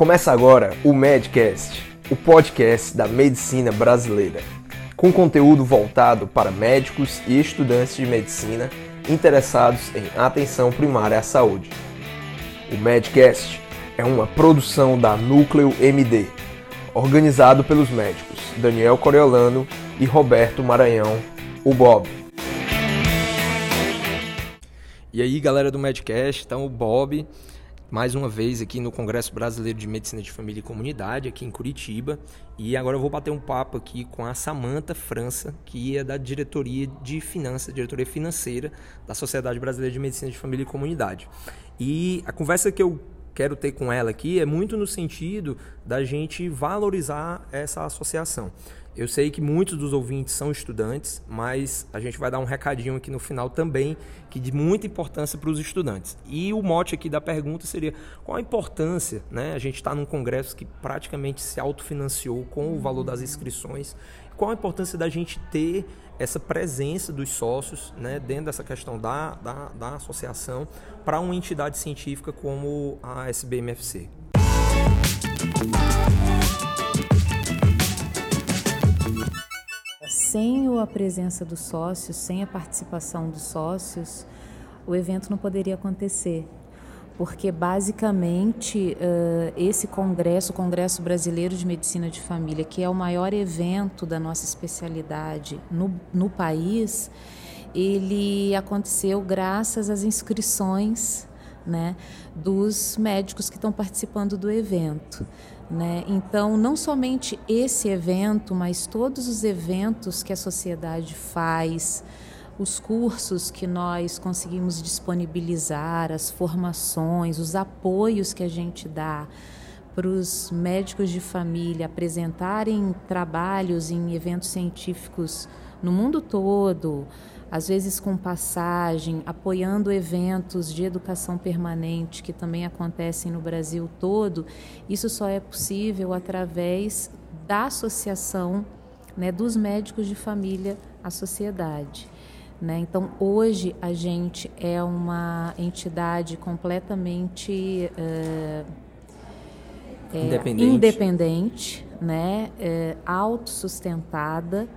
Começa agora o Medcast, o podcast da medicina brasileira, com conteúdo voltado para médicos e estudantes de medicina interessados em atenção primária à saúde. O Medcast é uma produção da Núcleo MD, organizado pelos médicos Daniel Coriolano e Roberto Maranhão, o Bob. E aí, galera do Medcast, então o Bob, mais uma vez aqui no Congresso Brasileiro de Medicina de Família e Comunidade, aqui em Curitiba. E agora eu vou bater um papo aqui com a Samanta França, que é da diretoria de finanças, diretoria financeira da Sociedade Brasileira de Medicina de Família e Comunidade. E a conversa que eu quero ter com ela aqui é muito no sentido da gente valorizar essa associação. Eu sei que muitos dos ouvintes são estudantes, mas a gente vai dar um recadinho aqui no final também, que de muita importância para os estudantes. E o mote aqui da pergunta seria: qual a importância? Né? A gente está num congresso que praticamente se autofinanciou com o valor das inscrições. Qual a importância da gente ter essa presença dos sócios né, dentro dessa questão da, da, da associação para uma entidade científica como a SBMFC? A presença dos sócios, sem a participação dos sócios, o evento não poderia acontecer. Porque, basicamente, esse congresso, o Congresso Brasileiro de Medicina de Família, que é o maior evento da nossa especialidade no, no país, ele aconteceu graças às inscrições né, dos médicos que estão participando do evento. Né? Então, não somente esse evento, mas todos os eventos que a sociedade faz, os cursos que nós conseguimos disponibilizar, as formações, os apoios que a gente dá para os médicos de família apresentarem trabalhos em eventos científicos no mundo todo, às vezes com passagem, apoiando eventos de educação permanente que também acontecem no Brasil todo, isso só é possível através da associação né, dos médicos de família à sociedade. Né? Então, hoje a gente é uma entidade completamente é, independente, independente né? É, autossustentada.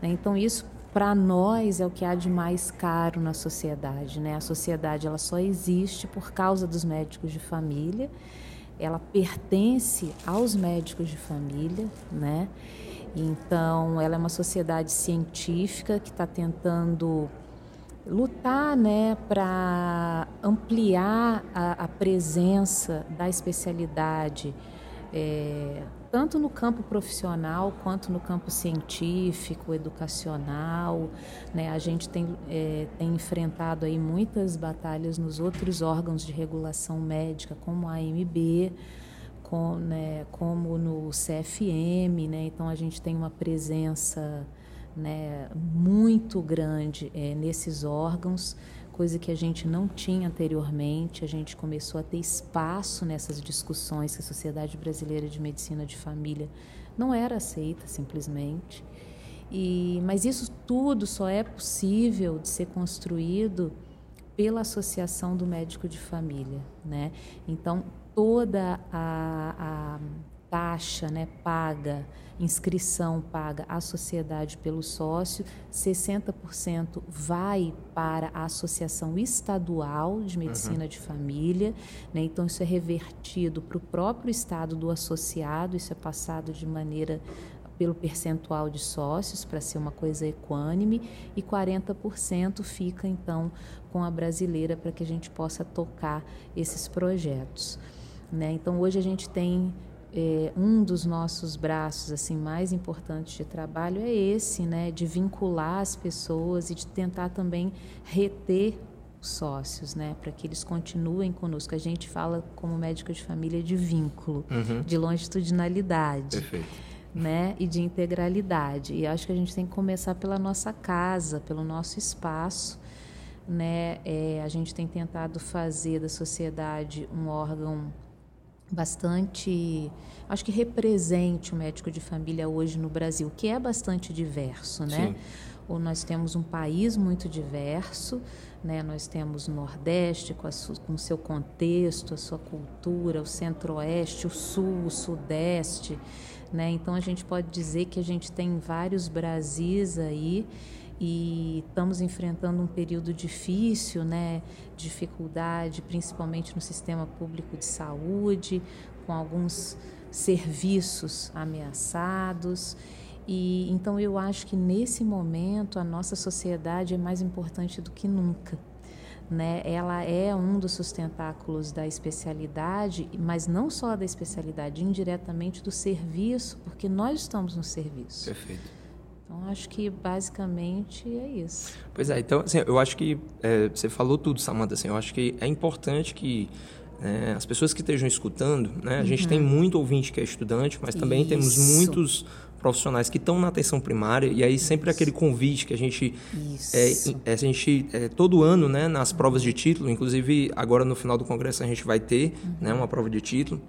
Né? Então, isso para nós é o que há de mais caro na sociedade, né? A sociedade ela só existe por causa dos médicos de família. Ela pertence aos médicos de família, né? Então, ela é uma sociedade científica que está tentando lutar, né, para ampliar a, a, presença da especialidade. É, tanto no campo profissional quanto no campo científico, educacional. Né? A gente tem, é, tem enfrentado aí muitas batalhas nos outros órgãos de regulação médica, como a AMB, com, né, como no CFM. Né? Então, a gente tem uma presença né, muito grande é, nesses órgãos coisa que a gente não tinha anteriormente. A gente começou a ter espaço nessas discussões que a Sociedade Brasileira de Medicina de Família não era aceita simplesmente. E, mas isso tudo só é possível de ser construído pela Associação do Médico de Família, né? Então toda a, a taxa, né, paga inscrição paga à sociedade pelo sócio, 60% vai para a Associação Estadual de Medicina uhum. de Família, né? então isso é revertido para o próprio estado do associado, isso é passado de maneira pelo percentual de sócios para ser uma coisa equânime e 40% fica então com a brasileira para que a gente possa tocar esses projetos. Né? Então hoje a gente tem é, um dos nossos braços assim mais importantes de trabalho é esse, né, de vincular as pessoas e de tentar também reter os sócios, né, para que eles continuem conosco. A gente fala como médico de família de vínculo, uhum. de longitudinalidade. Perfeito. Né, e de integralidade. E acho que a gente tem que começar pela nossa casa, pelo nosso espaço. Né? É, a gente tem tentado fazer da sociedade um órgão bastante, acho que represente o médico de família hoje no Brasil, que é bastante diverso, né? Sim. ou nós temos um país muito diverso, né? Nós temos o Nordeste com, o seu contexto, a sua cultura, o Centro-Oeste, o Sul, o Sudeste, né? Então a gente pode dizer que a gente tem vários Brasis aí e estamos enfrentando um período difícil, né? Dificuldade, principalmente no sistema público de saúde, com alguns serviços ameaçados. E então eu acho que nesse momento a nossa sociedade é mais importante do que nunca. Né? Ela é um dos sustentáculos da especialidade, mas não só da especialidade, indiretamente do serviço, porque nós estamos no serviço. Perfeito. Então acho que basicamente é isso. Pois é, então assim, eu acho que é, você falou tudo, Samanta. Assim, eu acho que é importante que é, as pessoas que estejam escutando, né? A uhum. gente tem muito ouvinte que é estudante, mas também Isso. temos muitos profissionais que estão na atenção primária e aí sempre Isso. aquele convite que a gente é, é, a gente é, todo ano né nas provas de título inclusive agora no final do congresso a gente vai ter uhum. né uma prova de título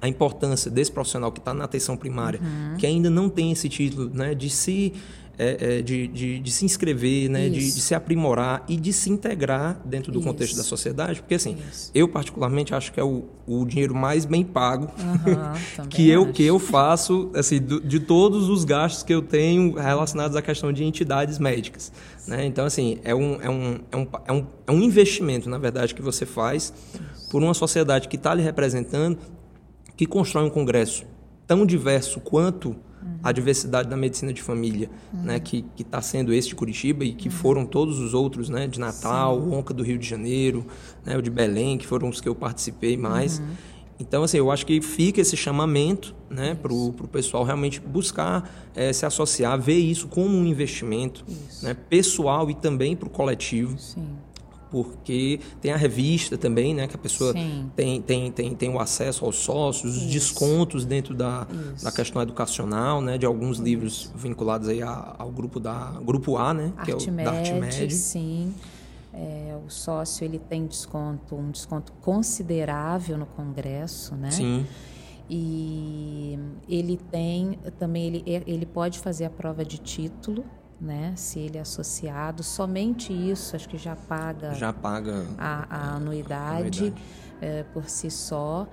a importância desse profissional que está na atenção primária uhum. que ainda não tem esse título né de se é, é, de, de, de, se inscrever, né? De, de, se aprimorar e de se integrar dentro do Isso. contexto da sociedade. Porque, assim, Isso. eu particularmente acho que é o, o dinheiro mais bem pago uhum, que, eu, que eu faço, assim, do, de todos os gastos que eu tenho relacionados à questão de entidades médicas. Né? Então, assim, é um, é, um, é, um, é, um, é um investimento, na verdade, que você faz por uma sociedade que está lhe representando, que constrói um congresso tão diverso quanto a diversidade da medicina de família, uhum. né, que está sendo esse de Curitiba e que uhum. foram todos os outros, né, de Natal, Sim. o Onca do Rio de Janeiro, né, o de Belém, que foram os que eu participei mais. Uhum. Então, assim, eu acho que fica esse chamamento né, para o pessoal realmente buscar é, se associar, ver isso como um investimento né, pessoal e também para o coletivo. Sim porque tem a revista também, né, que a pessoa tem, tem, tem, tem o acesso aos sócios, os descontos dentro da, da questão educacional, né, de alguns livros vinculados aí ao grupo da grupo A, né, que Arte é o da Arte Med. Sim. É, o sócio ele tem desconto, um desconto considerável no congresso, né? Sim. E ele tem também ele, ele pode fazer a prova de título, né? Se ele é associado, somente isso acho que já paga, já paga a, a anuidade, anuidade. É, por si só.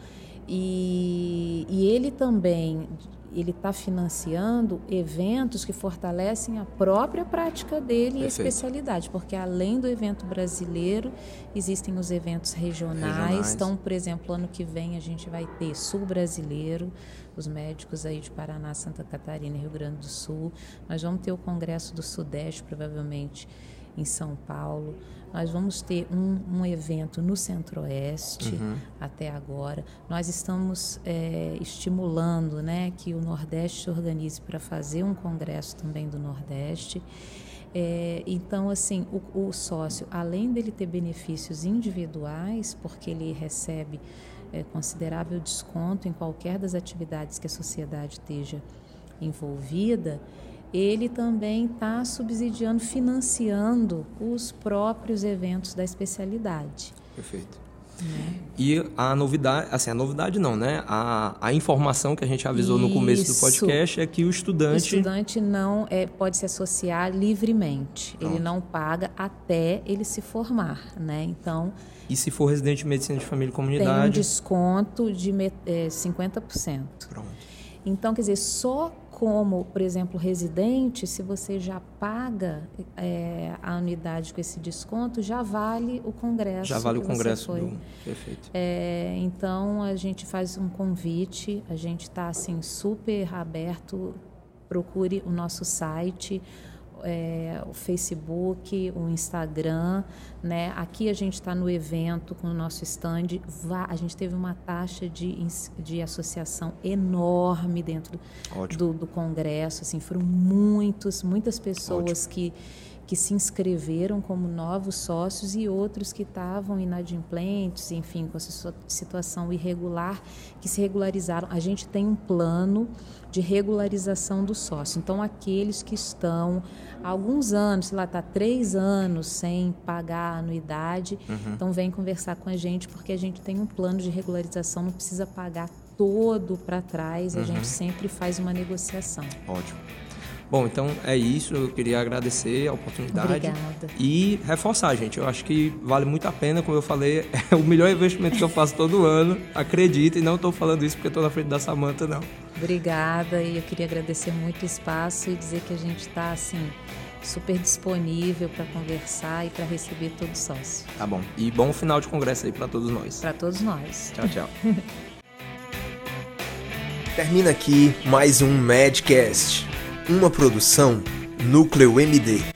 E, e ele também ele está financiando eventos que fortalecem a própria prática dele Perfeito. e especialidade, porque além do evento brasileiro, existem os eventos regionais. regionais. Então, por exemplo, ano que vem a gente vai ter Sul Brasileiro, os médicos aí de Paraná, Santa Catarina e Rio Grande do Sul. Nós vamos ter o Congresso do Sudeste, provavelmente em São Paulo. Nós vamos ter um, um evento no Centro-Oeste uhum. até agora. Nós estamos é, estimulando né, que o Nordeste se organize para fazer um congresso também do Nordeste. É, então, assim, o, o sócio, além dele ter benefícios individuais, porque ele recebe é, considerável desconto em qualquer das atividades que a sociedade esteja envolvida, ele também está subsidiando, financiando os próprios eventos da especialidade. Perfeito. Né? E a novidade, assim, a novidade não, né? A, a informação que a gente avisou Isso. no começo do podcast é que o estudante. O estudante não é, pode se associar livremente. Pronto. Ele não paga até ele se formar, né? Então. E se for residente de medicina de família e comunidade? Tem um desconto de é, 50%. Pronto. Então, quer dizer, só como, por exemplo, residente, se você já paga é, a unidade com esse desconto, já vale o congresso. Já vale o congresso. Do... Perfeito. É, então a gente faz um convite, a gente está assim super aberto. Procure o nosso site é, o Facebook, o Instagram, né? Aqui a gente está no evento com o nosso stand, a gente teve uma taxa de, de associação enorme dentro do, do, congresso, assim, foram muitos, muitas pessoas Ótimo. que que se inscreveram como novos sócios e outros que estavam inadimplentes, enfim, com essa situação irregular, que se regularizaram. A gente tem um plano de regularização do sócio. Então, aqueles que estão há alguns anos, sei lá, está três anos sem pagar a anuidade, uhum. então vem conversar com a gente, porque a gente tem um plano de regularização, não precisa pagar todo para trás, a uhum. gente sempre faz uma negociação. Ótimo. Bom, então é isso. Eu queria agradecer a oportunidade. Obrigada. E reforçar, gente. Eu acho que vale muito a pena, como eu falei, é o melhor investimento que eu faço todo ano. Acredita, e não estou falando isso porque estou na frente da Samanta, não. Obrigada. E eu queria agradecer muito o espaço e dizer que a gente está, assim, super disponível para conversar e para receber todo sócio. Tá bom. E bom final de congresso aí para todos nós. Para todos nós. Tchau, tchau. Termina aqui mais um Madcast, uma produção Núcleo MD.